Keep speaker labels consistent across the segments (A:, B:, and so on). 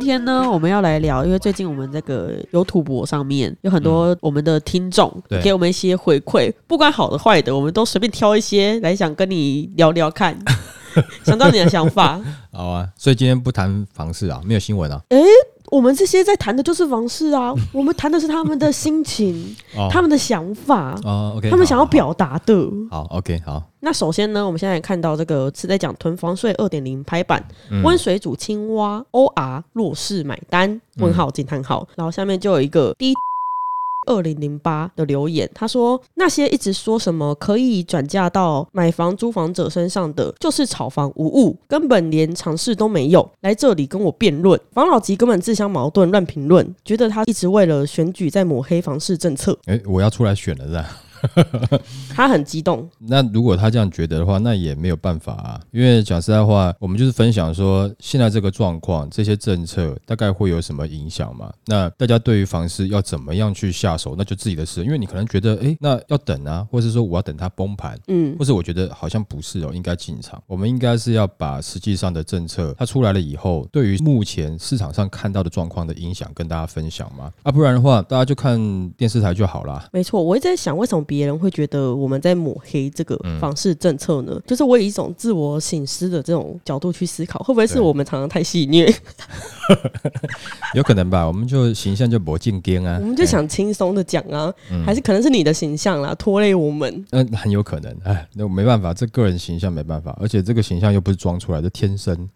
A: 天呢，我们要来聊，因为最近我们这个有土博上面有很多我们的听众
B: 对
A: 给我们一些回馈，不管好的坏的，我们都随便挑一些来想跟你聊聊看，想知道你的想法。
B: 好啊，所以今天不谈房事啊，没有新闻啊。
A: 我们这些在谈的就是房事啊，我们谈的是他们的心情、
B: 哦。
A: 他们的想法、
B: 哦，OK，
A: 他们想要表达的。
B: 好好，OK，好，
A: 那首先呢，我们现在看到这个是在讲囤房税二点零拍板，
B: 嗯。
A: 温水煮青蛙，OR 弱势买单？问号惊叹号，然后下面就有一个 D 二零零八的留言，他说那些一直说什么可以转嫁到买房租房者身上的，就是炒房无误，根本连尝试都没有，来这里跟我辩论，房老吉根本自相矛盾，乱评论，觉得他一直为了选举在抹黑房市政策，
B: 哎、我要出来选了是吧？
A: 他很激动，
B: 那如果他这样觉得的话，那也没有办法啊。因为讲实在话，我们就是分享说现在这个状况，这些政策大概会有什么影响嘛？那大家对于房市要怎么样去下手，那就自己的事。因为你可能觉得，诶，那要等啊，或是说我要等它崩盘，
A: 嗯
B: 或是我觉得好像不是哦，应该进场。我们应该是要把实际上的政策它出来了以后，对于目前市场上看到的状况的影响跟大家分享嘛。啊，不然的话，大家就看电视台就好啦。
A: 没错，我一直在想，为什么别人会觉得我们在抹黑这个
B: 嗯
A: 房市政策呢？就是我以一种自我醒思的这种角度去思考，会不会是我们常常太戏虐？
B: 有可能吧，我们就形象就不进边啊，
A: 我们就想轻松的讲啊，
B: 嗯
A: 还是可能是你的形象啦拖累我们？
B: 嗯，很有可能，哎，那我没办法，这个人形象没办法，而且这个形象又不是装出来的，天生，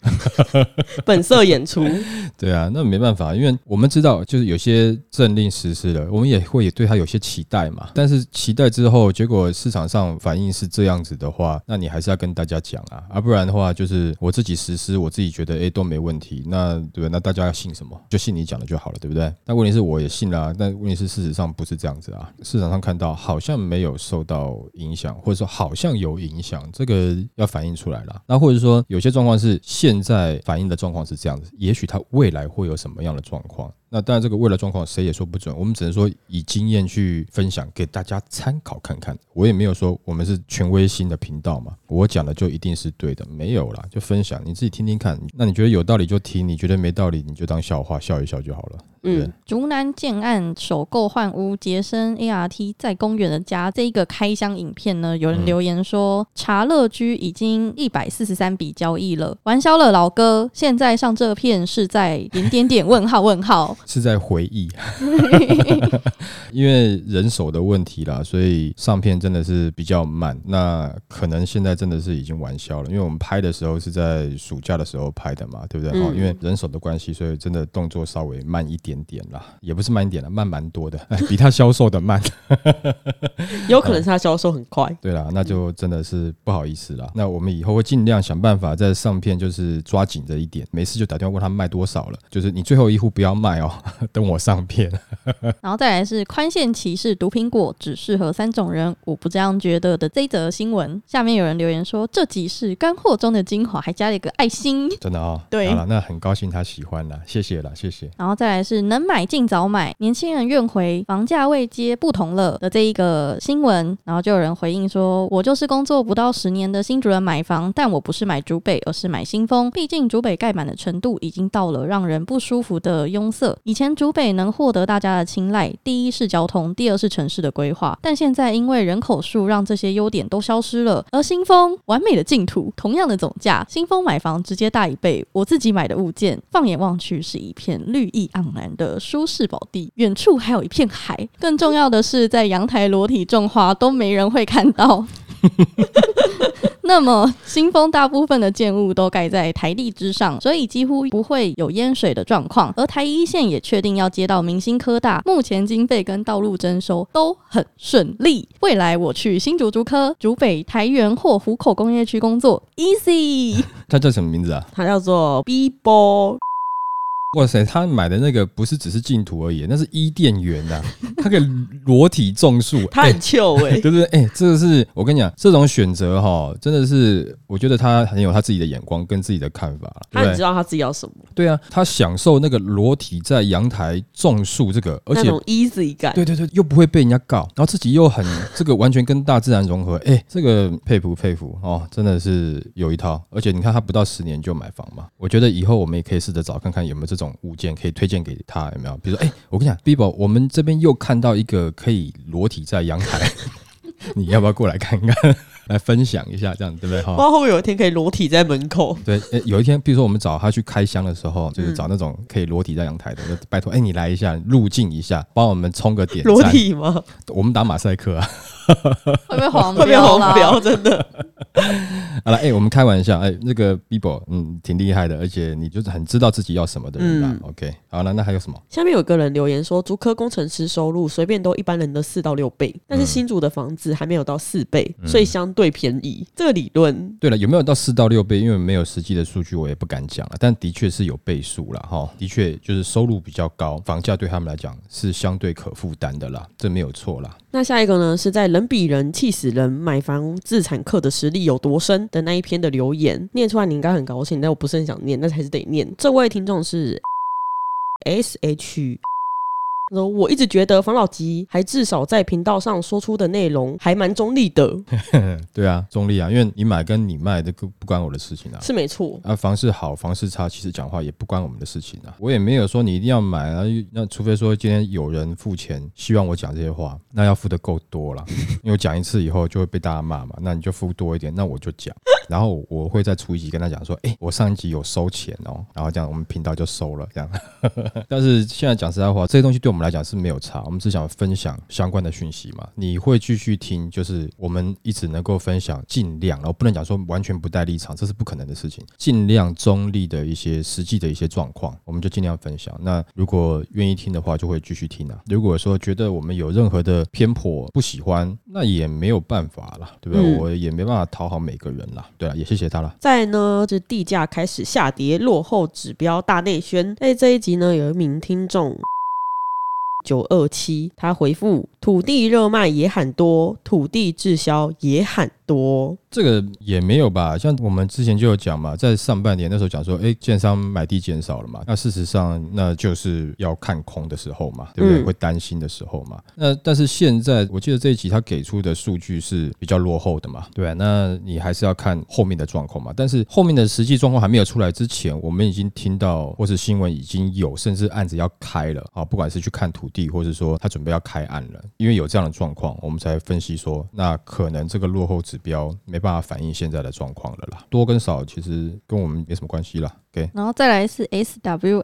A: 本色演出，
B: 对啊，那没办法，因为我们知道，就是有些政令实施了，我们也会对他有些期待嘛，但是期待之后，结果市场上反应是这样子的话，那你还是要跟大家讲啊，啊，不然的话，就是我自己实施，我自己觉得哎都没问题，那对不对？那大家要信什么？就信你讲的就好了，对不对？但问题是我也信啦、但问题是事实上不是这样子啊，市场上看到好像没有受到影响，或者说好像有影响，这个要反映出来了。那或者说有些状况是现在反映的状况是这样子，也许它未来会有什么样的状况。那当然，这个未来状况谁也说不准，我们只能说以经验去分享给大家参考看看。我也没有说我们是权威性的频道嘛，我讲的就一定是对的，没有啦，就分享你自己听听看。那你觉得有道理就听，你觉得没道理你就当笑话笑一笑就好了。
A: 嗯，
C: 竹南建案首购换屋，杰森 ART 在公园的家这一个开箱影片呢，有人留言说，茶乐居已经一百四十三笔交易了，玩消了老哥，现在上这片是在点点点？问号问号，
B: 是在回忆，因为人手的问题啦，所以上片真的是比较慢。那可能现在真的是已经玩消了，因为我们拍的时候是在暑假的时候拍的嘛，对不对？
A: 嗯。
B: 哦，因为人手的关系，所以真的动作稍微慢一点点点啦，也不是慢一点了，慢蛮多的，比他销售的慢。
A: 有可能是他销售很快。
B: 对啦，那就真的是不好意思啦。那我们以后会尽量想办法在上片就是抓紧这一点，没事就打电话问他卖多少了，就是你最后一户不要卖哦，等我上片。
C: 然后再来是宽限期是毒苹果，只适合三种人，我不这样觉得的这一则新闻。下面有人留言说，这集是干货中的精华，还加了一个爱心。
B: 真的哦，
A: 对
B: 好了，那很高兴他喜欢啦，谢谢啦，谢谢。
C: 然后再来是能买尽早买，年轻人愿回，房价未接不同了的这一个新闻，然后就有人回应说，我就是工作不到十年的新主人买房，但我不是买竹北，而是买新丰，毕竟竹北盖满的程度已经到了让人不舒服的拥塞。以前竹北能获得大家的青睐，第一是交通，第二是城市的规划，但现在因为人口数让这些优点都消失了，而新丰完美的净土，同样的总价，新丰买房直接大一倍，我自己买的物件，放眼望去是一片绿意盎然。的舒适宝地，远处还有一片海。更重要的是，在阳台裸体种花都没人会看到。那么，新丰大部分的建物都盖在台地之上，所以几乎不会有淹水的状况。而台一线也确定要接到明星科大，目前经费跟道路征收都很顺利。未来我去新竹竹科、竹北、台园或湖口工业区工作，easy。
B: 他叫什么名字啊？
A: 他叫做 B 波
B: 哇塞，他买的那个不是只是净土而已，那是伊甸园呐，他可以裸体种树，
A: 他很秀哎、
B: 对不对？哎、这个是我跟你讲，这种选择哈，真的是我觉得他很有他自己的眼光跟自己的看法？
A: 他很知道他自己要什么，
B: 对啊，他享受那个裸体在阳台种树这个，而且
A: 那种 easy 感。
B: 对对对，又不会被人家告，然后自己又很这个完全跟大自然融合，哎，这个佩服佩服哦，真的是有一套。而且你看他不到十年就买房嘛，我觉得以后我们也可以试着找看看有没有这种物件可以推荐给他，有没有？比如说，哎，我跟你讲，Bibo，我们这边又看到一个可以裸体在阳台，你要不要过来看看，来分享一下，这样对不对？哈、
A: 不知道会不会有一天可以裸体在门口？
B: 对，诶有一天，比如说我们找他去开箱的时候，就是
A: 嗯
B: 找那种可以裸体在阳台的，就拜托，哎、你来一下，入境一下，帮我们冲个点
A: 裸。体吗？
B: 我们打马赛克啊。
C: 会被黄
A: 会被
C: 标啦
A: 黄标，真的。
B: 好了，哎、我们开玩笑，哎、那个 Bibo，嗯，挺厉害的，而且你就是很知道自己要什么的人啦。
A: 嗯
B: OK，好了，那还有什么？
A: 下面有个人留言说，竹科工程师收入随便都一般人的四到六倍，但是新竹的房子还没有到四倍，所以相对便宜。这个理论
B: 对了，有没有到四到六倍？因为没有实际的数据，我也不敢讲了。但的确是有倍数了哈，的确就是收入比较高，房价对他们来讲是相对可负担的啦，这没有错啦。
A: 那下一个呢，是在人比人气死人，买房自产客的实力有多深的那一篇的留言，念出来你应该很高兴，但我不是很想念，但是还是得念。这位听众是 S H。说我一直觉得房老吉还至少在频道上说出的内容还蛮中立的，
B: 对啊，中立啊，因为你买跟你卖这个不关我的事情啊。
A: 是没错。
B: 啊，房市好，房市差，其实讲话也不关我们的事情啊。我也没有说你一定要买啊，那除非说今天有人付钱，希望我讲这些话，那要付的够多了。因为我讲一次以后就会被大家骂嘛，那你就付多一点，那我就讲，然后我会再出一集跟他讲说，哎、我上一集有收钱哦，然后这样我们频道就收了这样。但是现在讲实在话，这些东西对我们来讲是没有差，我们只想分享相关的讯息嘛。你会继续听，就是我们一直能够分享，尽量，然后不能讲说完全不带立场，这是不可能的事情。尽量中立的一些实际的一些状况，我们就尽量分享。那如果愿意听的话，就会继续听啊。如果说觉得我们有任何的偏颇不喜欢，那也没有办法了，对不对？
A: 嗯
B: 我也没办法讨好每个人啦。对啊，也谢谢他了。
A: 再呢，这地价开始下跌，落后指标大内宣。在这一集呢，有一名听众九二七，他回复：土地热卖也很多，土地滞销也很多。
B: 这个也没有吧，像我们之前就有讲嘛，在上半年那时候讲说，哎，建商买地减少了嘛，那事实上那就是要看空的时候嘛，对不对？
A: 嗯
B: 会担心的时候嘛。那但是现在我记得这一集他给出的数据是比较落后的嘛，对啊，那你还是要看后面的状况嘛。但是后面的实际状况还没有出来之前，我们已经听到或是新闻已经有，甚至案子要开了啊，不管是去看土地，或是说他准备要开案了，因为有这样的状况，我们才分析说，那可能这个落后指标没办法反映现在的状况了啦。多跟少其实跟我们没什么关系啦。OK，
C: 然后再来是 S W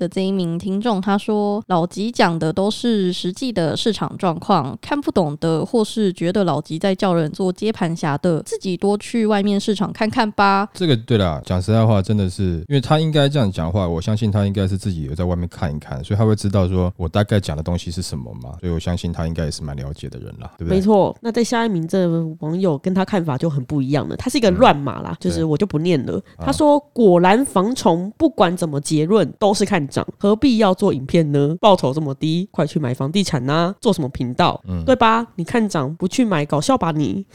C: 的这一名听众，他说老吉讲的都是实际的市场状况，看不懂的或是觉得老吉在叫人做接盘侠的，自己多去外面市场看看吧。
B: 这个对啦，讲实在话，真的是，因为他应该这样讲话，我相信他应该是自己有在外面看一看，所以他会知道说我大概讲的东西是什么嘛，所以我相信他应该也是蛮了解的人啦，对不对？
A: 没错，那在下一名这位网友跟他看法就很不一样了，他是一个乱码啦，就是我就不念了。他说：“果然防虫不管怎么结论都是看涨，何必要做影片呢？报酬这么低，快去买房地产呐、做什么频道？嗯对吧？你看涨不去买，搞笑吧你？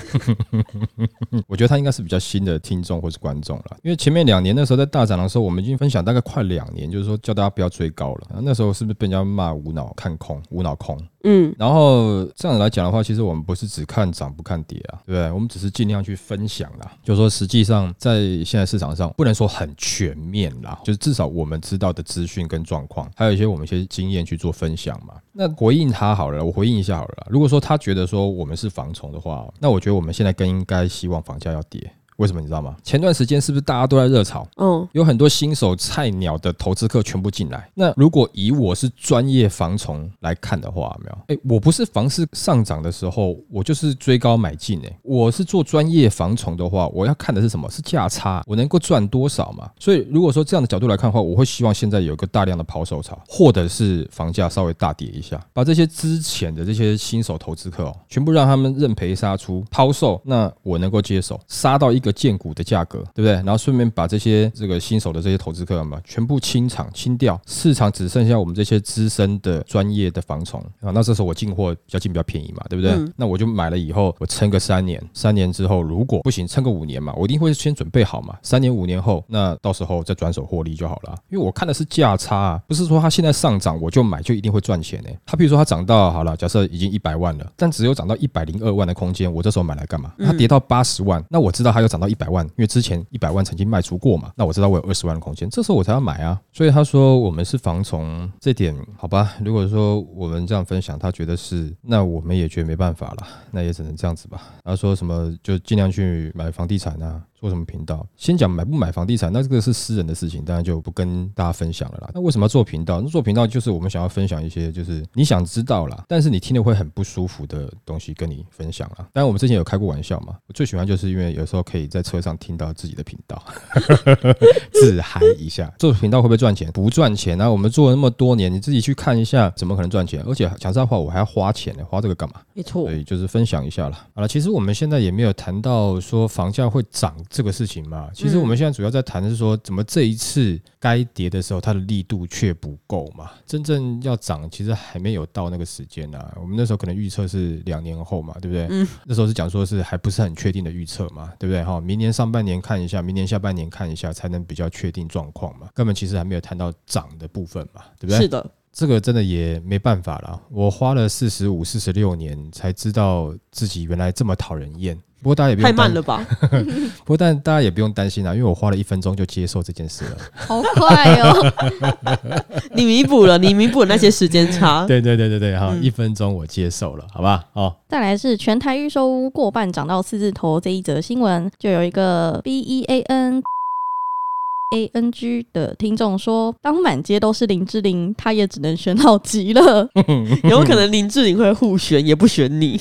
B: 我觉得他应该是比较新的听众或是观众了，因为前面两年那时候在大涨的时候，我们已经分享大概快两年，就是说叫大家不要追高了。那时候是不是被人家骂无脑看空、无脑空？
A: 嗯，
B: 然后这样来讲的话，其实我们不是只看涨不看跌啊，对不对？我们只是尽量去分享啦，就是说实际上在现在市场上不能说很全面啦，就是至少我们知道的资讯跟状况，还有一些我们一些经验去做分享嘛。那回应他好了，我回应一下好了。如果说他觉得说我们是防虫的话，那我觉得我们现在更应该希望房价要跌。为什么你知道吗？前段时间是不是大家都在热炒？
A: 嗯，
B: 有很多新手菜鸟的投资客全部进来。那如果以我是专业防虫来看的话，没有？哎，我不是房市上涨的时候，我就是追高买进。哎，我是做专业防虫的话，我要看的是什么？是价差，我能够赚多少嘛？所以如果说这样的角度来看的话，我会希望现在有一个大量的抛售潮，或者是房价稍微大跌一下，把这些之前的这些新手投资客哦，全部让他们认赔杀出抛售，那我能够接手，杀到一个个建股的价格，对不对？然后顺便把这些这个新手的这些投资客嘛，全部清场清掉，市场只剩下我们这些资深的专业的防虫啊。那这时候我进货比较进比较便宜嘛，对不对？
A: 嗯
B: 那我就买了以后，我撑个三年，三年之后如果不行，撑个五年嘛，我一定会先准备好嘛。三年五年后，那到时候再转手获利就好了啊。因为我看的是价差啊，不是说它现在上涨我就买就一定会赚钱呢、它比如说它涨到好了，假设已经一百万了，但只有涨到一百零二万的空间，我这时候买来干嘛？它跌到八十万，那我知道它又涨到一百万，因为之前一百万曾经卖出过嘛，那我知道我有二十万的空间，这时候我才要买啊。所以他说我们是防从，这点好吧？如果说我们这样分享，他觉得是，那我们也觉得没办法了，那也只能这样子吧。他说什么就尽量去买房地产啊，做什么频道？先讲买不买房地产，那这个是私人的事情，当然就不跟大家分享了啦。那为什么要做频道？那做频道就是我们想要分享一些就是你想知道啦，但是你听了会很不舒服的东西跟你分享啦。当然我们之前有开过玩笑嘛，我最喜欢就是因为有时候可以在车上听到自己的频道，自嗨一下。做频道会不会赚钱？不赚钱啊！我们做了那么多年，你自己去看一下，怎么可能赚钱？而且讲实在话，我还要花钱呢，花这个干嘛？
A: 没错
B: 所，以就是分享一下啦。好了，其实我们现在也没有谈到说房价会涨这个事情嘛。其实我们现在主要在谈的是说，怎么这一次该跌的时候，它的力度却不够嘛。真正要涨，其实还没有到那个时间啊。我们那时候可能预测是两年后嘛，对不对？
A: 嗯，
B: 那时候是讲说是还不是很确定的预测嘛，对不对？哈，明年上半年看一下，明年下半年看一下，才能比较确定状况嘛。根本其实还没有谈到涨的部分嘛，对不对？
A: 是的，
B: 这个真的也没办法了，我花了四十五、四十六年才知道自己原来这么讨人厌。不过大家也不用
A: 太慢了吧？
B: 不过但大家也不用担心啦，因为我花了一分钟就接受这件事了。
C: 好快哦！
A: 你弥补了，你弥补了那些时间差。
B: 对对对对对，哈，
A: 嗯
B: 一分钟我接受了，好吧？哦，
C: 再来是全台预售屋过半涨到四字头这一则新闻，就有一个 B E A N A N G 的听众说，当满街都是林志玲，他也只能选好极了。
A: 有可能林志玲会互选，也不选你。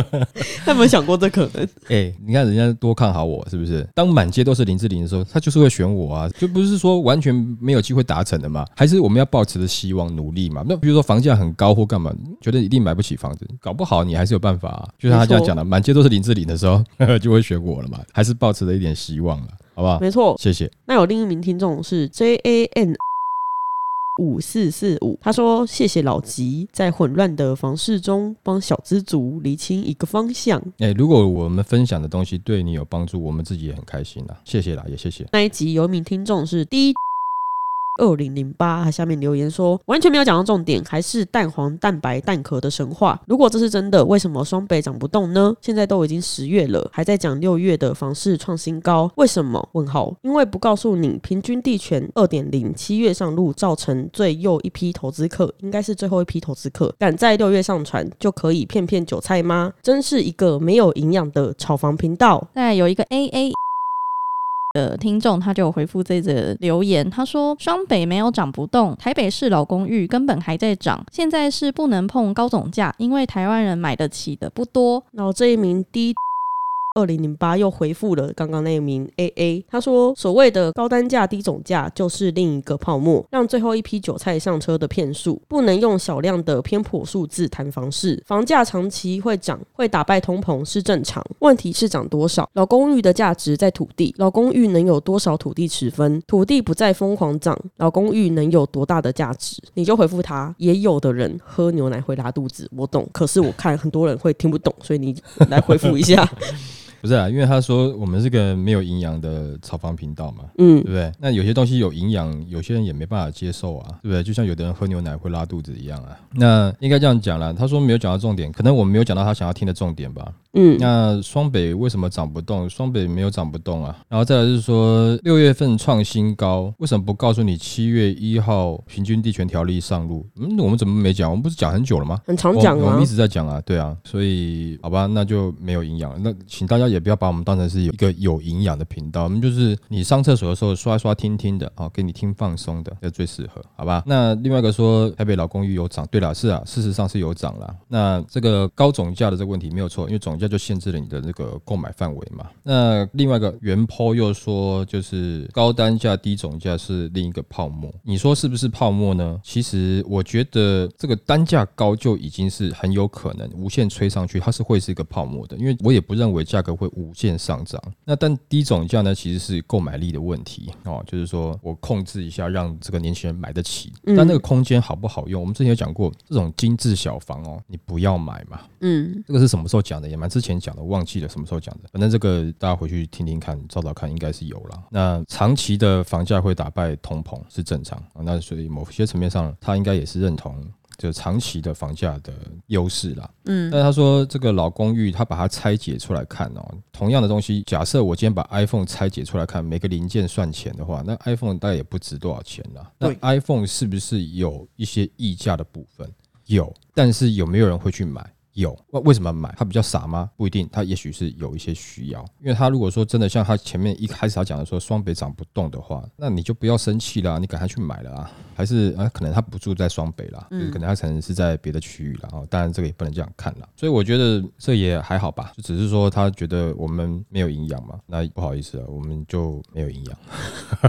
A: 他有没有想过这可能？
B: 哎、你看人家多看好我，是不是？当满街都是林志玲的时候，他就是会选我啊，就不是说完全没有机会达成的嘛？还是我们要抱持着希望努力嘛？那比如说房价很高或干嘛，觉得一定买不起房子，搞不好你还是有办法啊。就像他这样讲的，满街都是林志玲的时候，就会选我了嘛，还是抱持着一点希望了，好不好？
A: 没错。
B: 谢谢。
A: 那有另一名听众是 J A N 五四四五，他说：“谢谢老吉，在混乱的房事中帮小资族厘清一个方向。
B: 哎、如果我们分享的东西对你有帮助，我们自己也很开心啦，谢谢啦，也谢谢。”
A: 那一集有一名听众是第一。二零零八，下面留言说完全没有讲到重点，还是蛋黄、蛋白、蛋壳的神话。如果这是真的，为什么双北涨不动呢？现在都已经十月了，还在讲六月的房市创新高，为什么？问号，因为不告诉你平均地权二点零七月上路，造成最右一批投资客，应该是最后一批投资客，敢在六月上传就可以骗骗韭菜吗？真是一个没有营养的炒房频道。
C: 那有一个 A A 的听众，他就回复这则留言，他说：双北没有涨不动，台北市老公寓根本还在涨，现在是不能碰高总价，因为台湾人买得起的不多。
A: 然后这一名低二零零八又回复了刚刚那名 A A，他说所谓的高单价低总价就是另一个泡沫，让最后一批韭菜上车的骗术，不能用小量的偏颇数字谈房市，房价长期会涨，会打败通膨是正常，问题是涨多少？老公寓的价值在土地，老公寓能有多少土地持分？土地不再疯狂涨，老公寓能有多大的价值？你就回复他，也有的人喝牛奶会拉肚子，我懂，可是我看很多人会听不懂，所以你来回复一下。
B: 不是啊，因为他说我们是个没有营养的炒房频道嘛，
A: 嗯
B: 对不对？那有些东西有营养，有些人也没办法接受啊，对不对？就像有的人喝牛奶会拉肚子一样啊。那应该这样讲啦，他说没有讲到重点，可能我们没有讲到他想要听的重点吧。
A: 嗯，
B: 那双北为什么涨不动？双北没有涨不动啊。然后再来就是说六月份创新高，为什么不告诉你七月一号平均地权条例上路？嗯，我们怎么没讲？我们不是讲很久了吗？
A: 很常讲啊
B: 我我们一。直在讲啊，对啊，所以好吧，那就没有营养了。那请大家也不要把我们当成是一个有营养的频道，我们就是你上厕所的时候刷一刷听听的啊，给你听放松的，这最适合，好吧？那另外一个说台北老公寓有涨，对了，是啊，事实上是有涨了。那这个高总价的这个问题没有错，因为总价就限制了你的那个购买范围嘛。那另外一个原 po 又说，就是高单价低总价是另一个泡沫，你说是不是泡沫呢？其实我觉得这个单价高就已经是很有可能无限吹上去，它是会是一个泡沫的，因为我也不认为价格会会无限上涨。那但低总价呢，其实是购买力的问题哦，就是说我控制一下，让这个年轻人买得起，
A: 嗯
B: 但那个空间好不好用？我们之前有讲过，这种精致小房哦，你不要买嘛。
A: 嗯，
B: 这个是什么时候讲的？也蛮之前讲的，忘记了什么时候讲的。反正这个大家回去听听看，找找看，应该是有了。那长期的房价会打败通膨是正常啊，那所以某些层面上，他应该也是认同。就长期的房价的优势啦，
A: 嗯
B: 但是他说这个老公寓，他把它拆解出来看哦，同样的东西，假设我今天把 iPhone 拆解出来看，每个零件算钱的话，那 iPhone 大概也不值多少钱啦。那 iPhone 是不是有一些溢价的部分？有，但是有没有人会去买？有，为为什么买？他比较傻吗？不一定，他也许是有一些需要。因为他如果说真的像他前面一开始他讲的说双北涨不动的话，那你就不要生气啦，你赶快去买了啊。还是啊，可能他不住在双北啦，就是可能他可能是在别的区域啦。哦，当然这个也不能这样看啦。所以我觉得这也还好吧，就只是说他觉得我们没有营养嘛，那不好意思啊，我们就没有营养。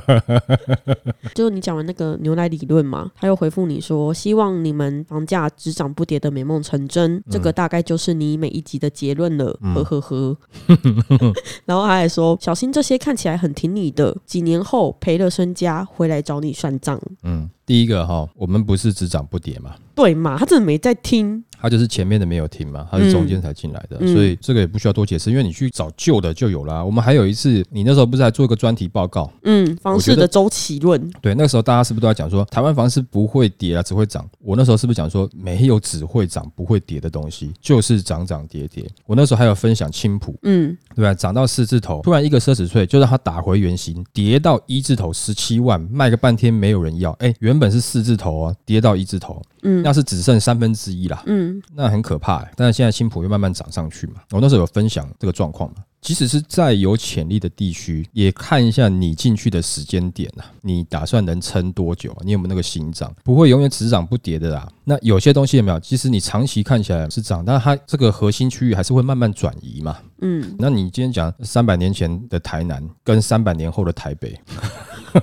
A: 就你讲完那个牛奶理论嘛，他又回复你说，希望你们房价只涨不跌的美梦成真，这个大概就是你每一集的结论了，呵呵呵。然后他还说，小心这些看起来很挺你的，几年后赔了身家回来找你算账，
B: 嗯，第一个哈，我们不是只涨不跌嘛，
A: 对嘛？他真的没在听，
B: 他就是前面的没有停嘛，他是中间才进来的，
A: 嗯
B: 所以这个也不需要多解释，因为你去找旧的就有啦。我们还有一次，你那时候不是还做一个专题报告？
A: 嗯，房市的周期论，
B: 对，那个时候大家是不是都在讲说台湾房市不会跌啊，只会涨？我那时候是不是讲说没有只会涨不会跌的东西，就是涨涨跌跌？我那时候还有分享青浦，
A: 嗯
B: 对吧？涨到四字头，突然一个奢侈税就让它打回原形，跌到一字头十七万，卖个半天没有人要。哎，原本是四字头啊，跌到一字头，
A: 嗯
B: 那是只剩三分之一啦。
A: 嗯
B: 那很可怕、欸。但是现在青浦又慢慢涨上去嘛，我那时候有分享这个状况嘛。即使是再有潜力的地区，也看一下你进去的时间点啊，你打算能撑多久、啊？你有没有那个心脏？不会永远只涨不跌的啦。那有些东西有没有？其实你长期看起来是涨，但它这个核心区域还是会慢慢转移嘛。
A: 嗯，
B: 那你今天讲三百年前的台南跟三百年后的台北，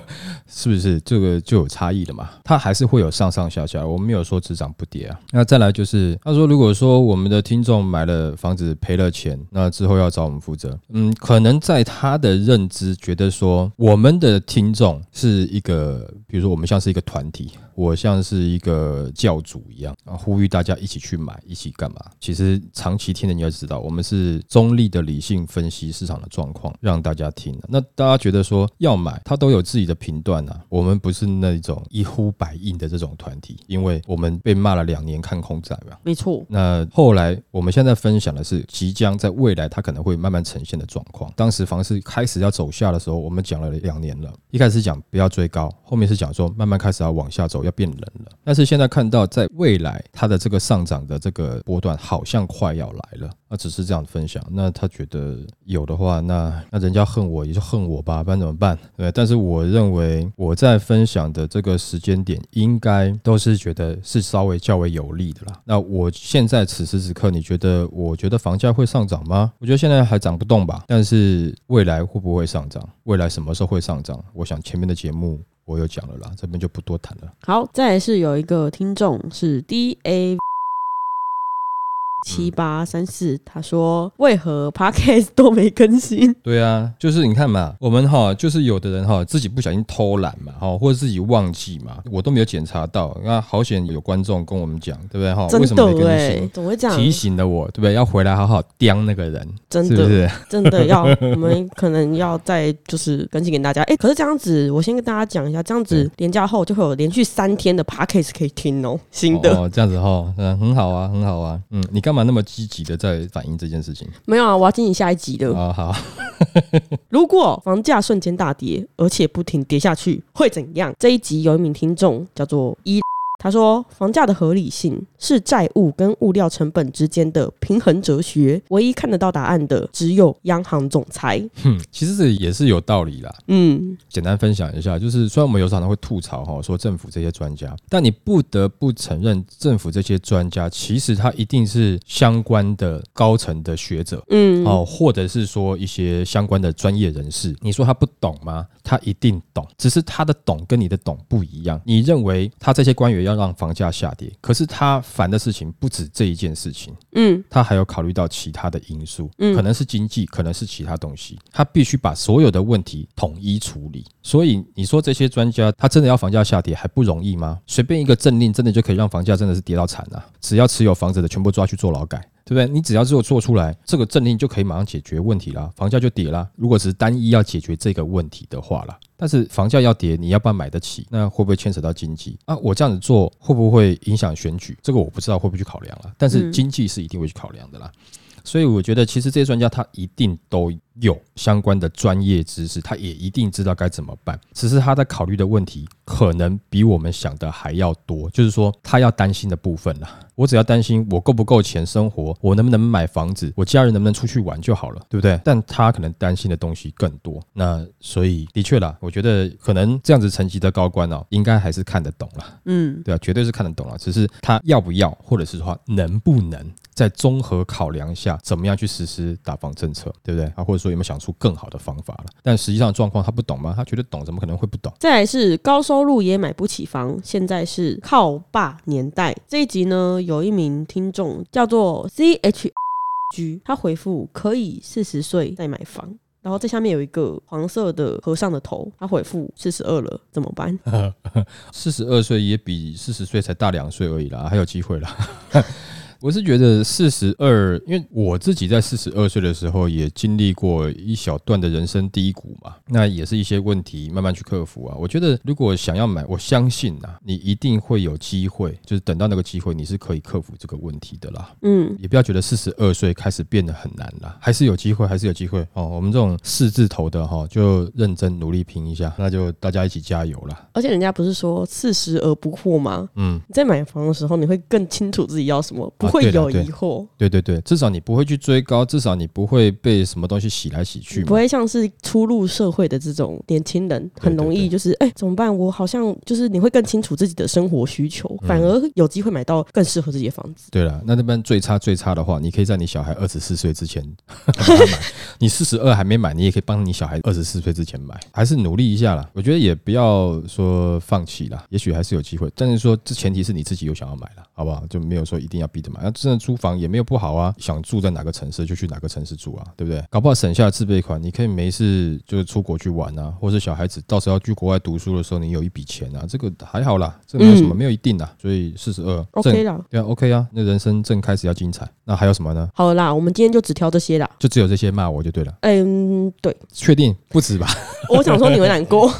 B: 是不是这个就有差异了嘛？它还是会有上上下下，我们没有说只涨不跌啊。那再来就是，他说如果说我们的听众买了房子赔了钱，那之后要找我们负责。嗯，可能在他的认知觉得说，我们的听众是一个，比如说我们像是一个团体，我像是一个教主一样啊，呼吁大家一起去买，一起干嘛？其实长期听的你要知道，我们是中立的理性分析市场的状况，让大家听的。那大家觉得说要买，他都有自己的评断啊。我们不是那种一呼百应的这种团体，因为我们被骂了两年看空仔嘛。
A: 没错，
B: 那后来我们现在分享的是即将在未来它可能会慢慢呈现的状况。当时房市开始要走下的时候，我们讲了两年了。一开始讲不要追高，后面是讲说慢慢开始要往下走，要变冷了。但是现在看到在未来它的这个上涨的这个波段好像快要来了。那只是这样分享。那他觉得有的话，那那人家恨我也就恨我吧，不然怎么办？对，但是我认为我在分享的这个时间点，应该都是觉得是稍微较为有利的啦。那我现在此时此刻，你觉得我觉得房价会上涨吗？我觉得现在还涨不动吧，但是未来会不会上涨？未来什么时候会上涨？我想前面的节目我有讲了啦，这边就不多谈了。
A: 好，再来是有一个听众是 D A 七八三四，他说为何 Podcast 都没更新？
B: 对啊，就是你看嘛，我们哈，就是有的人哈自己不小心偷懒嘛，哈，或者自己忘记嘛，我都没有检查到。那好险有观众跟我们讲，对不对哈？为什
A: 真
B: 么没更新？，
A: 怎么会这样？
B: 提醒了我，对不对？要回来好好刁那个人，
A: 真的
B: 是不是？
A: 真的要，我们可能要再就是更新给大家。哎、可是这样子，我先跟大家讲一下，这样子连假后就会有连续三天的 Podcast 可以听哦，新的。
B: 哦，这样子哈，嗯，很好啊，很好啊，嗯，你干嘛那么积极的在反映这件事情
A: 没有啊，我要进行下一集的。
B: 啊？好，
A: 如果房价瞬间大跌，而且不停跌下去，会怎样？这一集有一名听众叫做一，他说房价的合理性是债务跟物料成本之间的平衡哲学，唯一看得到答案的只有央行总裁。
B: 哼，其实这也是有道理啦。
A: 嗯，
B: 简单分享一下，就是虽然我们有常常会吐槽哈，说政府这些专家，但你不得不承认，政府这些专家其实他一定是相关的高层的学者。
A: 嗯，
B: 哦，或者是说一些相关的专业人士，你说他不懂吗？他一定懂，只是他的懂跟你的懂不一样。你认为他这些官员要要让房价下跌，可是他烦的事情不止这一件事情，
A: 嗯
B: 他还有考虑到其他的因素，
A: 嗯
B: 可能是经济，可能是其他东西，他必须把所有的问题统一处理。所以你说这些专家，他真的要房价下跌还不容易吗？随便一个政令，真的就可以让房价真的是跌到惨啊！只要持有房子的全部抓去做劳改。对不对？你只要只有做出来，这个政令就可以马上解决问题啦，房价就跌啦。如果只是单一要解决这个问题的话啦，但是房价要跌，你要不要买得起？那会不会牵扯到经济啊？我这样子做会不会影响选举？这个我不知道会不会去考量了。但是
A: 嗯
B: 经济是一定会去考量的啦。所以我觉得，其实这些专家他一定都有相关的专业知识，他也一定知道该怎么办。只是他在考虑的问题可能比我们想的还要多，就是说他要担心的部分啦。我只要担心我够不够钱生活，我能不能买房子，我家人能不能出去玩就好了，对不对？但他可能担心的东西更多。那所以的确啦，我觉得可能这样子层级的高官哦，应该还是看得懂了。
A: 嗯
B: 对啊，绝对是看得懂了，只是他要不要，或者是说能不能在综合考量下，怎么样去实施打房政策，对不对？啊，或者说有没有想出更好的方法了？但实际上状况他不懂吗？他觉得懂，怎么可能会不懂？
A: 再来是高收入也买不起房，现在是靠爸年代。这一集呢，有一名听众叫做 C H G，他回复可以四十岁再买房。然后在下面有一个黄色的和尚的头，他回复四十二了，怎么办？
B: 四十二岁也比四十岁才大两岁而已啦，还有机会啦。我是觉得四十二，因为我自己在四十二岁的时候也经历过一小段的人生低谷嘛，那也是一些问题慢慢去克服啊。我觉得如果想要买，我相信呐、你一定会有机会，就是等到那个机会，你是可以克服这个问题的啦。
A: 嗯，
B: 也不要觉得四十二岁开始变得很难啦，还是有机会，还是有机会哦。我们这种四字头的哈、就认真努力拼一下，那就大家一起加油啦。
A: 而且人家不是说四十而不惑吗？
B: 嗯，
A: 你在买房的时候，你会更清楚自己要什么，不会有疑惑，
B: 对对对，至少你不会去追高，至少你不会被什么东西洗来洗去。
A: 不会像是初入社会的这种年轻人，很容易就是哎、怎么办？我好像就是你会更清楚自己的生活需求，
B: 嗯
A: 反而有机会买到更适合自己的房子。
B: 对了，那那边最差最差的话，你可以在你小孩二十四岁之前。你四十二还没买，你也可以帮你小孩二十四岁之前买，还是努力一下啦。我觉得也不要说放弃啦，也许还是有机会。但是说这前提是你自己有想要买了，好不好？就没有说一定要逼着买。那真的租房也没有不好啊，想住在哪个城市就去哪个城市住啊，对不对？搞不好省下自备款，你可以没事就是出国去玩啊，或者小孩子到时候要去国外读书的时候，你有一笔钱啊，这个还好啦，这个没有什么，
A: 嗯
B: 没有一定啦。所以四十二
A: OK 啦，
B: 对啊，OK 啊，那人生正开始要精彩。那还有什么呢？
A: 好了啦，我们今天就只挑这些啦。
B: 就只有这些骂我就对了。
A: 嗯，对，
B: 确定不止吧？
A: 我想说你会难过。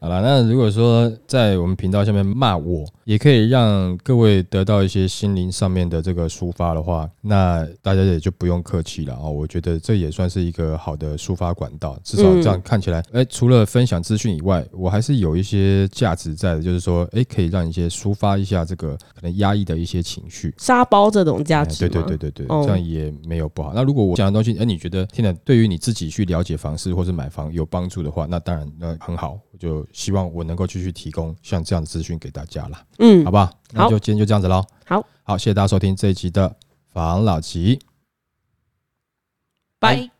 B: 好了，那如果说在我们频道下面骂我，也可以让各位得到一些心灵上面的这个抒发的话，那大家也就不用客气了啊、哦。我觉得这也算是一个好的抒发管道，至少这样看起来，哎、除了分享资讯以外，我还是有一些价值在的，就是说，哎、可以让一些抒发一下这个可能压抑的一些情绪。
A: 沙包这种价
B: 哎
A: 值吗，
B: 对对对对对，
A: 哦
B: 这样也没有不好。那如果我讲的东西，哎，你觉得听了对于你自己去了解房市或是买房有帮助的话，那当然那很好。我就希望我能够继续提供像这样的资讯给大家啦，
A: 嗯
B: 好，不好？那就今天就这样子喽。
A: 好，
B: 好，谢谢大家收听这一集的房老吉。
C: 拜